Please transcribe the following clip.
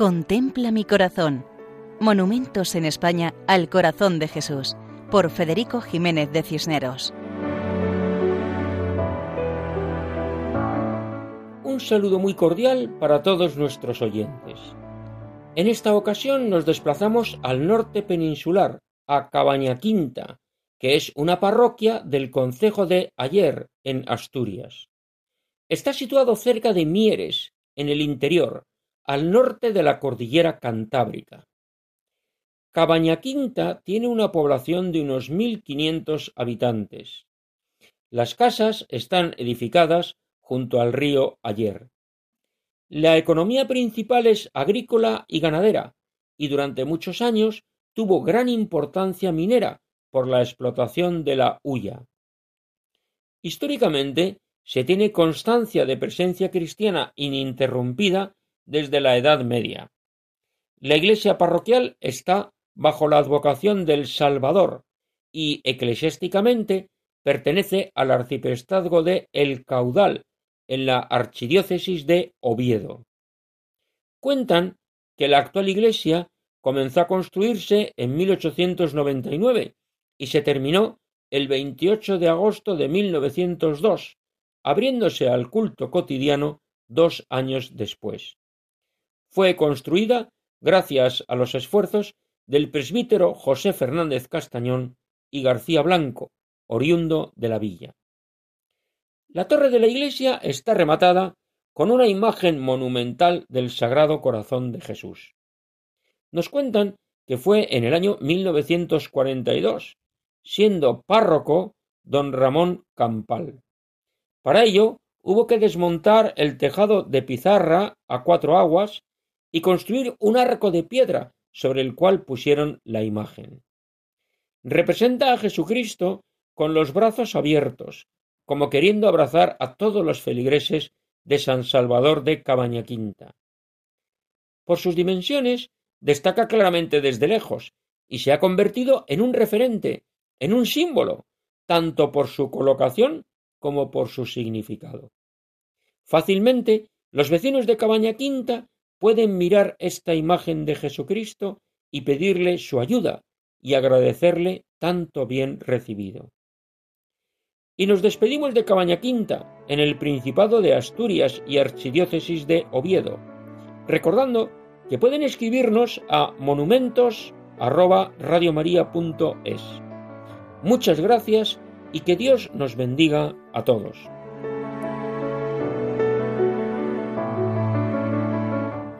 Contempla mi corazón. Monumentos en España al corazón de Jesús, por Federico Jiménez de Cisneros. Un saludo muy cordial para todos nuestros oyentes. En esta ocasión nos desplazamos al norte peninsular, a Cabaña Quinta, que es una parroquia del concejo de Ayer, en Asturias. Está situado cerca de Mieres, en el interior, al norte de la cordillera Cantábrica. Cabañaquinta tiene una población de unos 1.500 habitantes. Las casas están edificadas junto al río Ayer. La economía principal es agrícola y ganadera, y durante muchos años tuvo gran importancia minera por la explotación de la hulla. Históricamente se tiene constancia de presencia cristiana ininterrumpida desde la Edad Media. La iglesia parroquial está bajo la advocación del Salvador y eclesiásticamente pertenece al arciprestazgo de El Caudal, en la archidiócesis de Oviedo. Cuentan que la actual iglesia comenzó a construirse en 1899 y se terminó el 28 de agosto de 1902, abriéndose al culto cotidiano dos años después. Fue construida gracias a los esfuerzos del presbítero José Fernández Castañón y García Blanco, oriundo de la villa. La torre de la iglesia está rematada con una imagen monumental del Sagrado Corazón de Jesús. Nos cuentan que fue en el año 1942, siendo párroco don Ramón Campal. Para ello hubo que desmontar el tejado de pizarra a cuatro aguas y construir un arco de piedra sobre el cual pusieron la imagen. Representa a Jesucristo con los brazos abiertos, como queriendo abrazar a todos los feligreses de San Salvador de Cabaña Quinta. Por sus dimensiones, destaca claramente desde lejos y se ha convertido en un referente, en un símbolo, tanto por su colocación como por su significado. Fácilmente, los vecinos de Cabaña Quinta pueden mirar esta imagen de Jesucristo y pedirle su ayuda y agradecerle tanto bien recibido. Y nos despedimos de Cabaña Quinta, en el Principado de Asturias y Archidiócesis de Oviedo, recordando que pueden escribirnos a monumentos@radiomaria.es. Muchas gracias y que Dios nos bendiga a todos.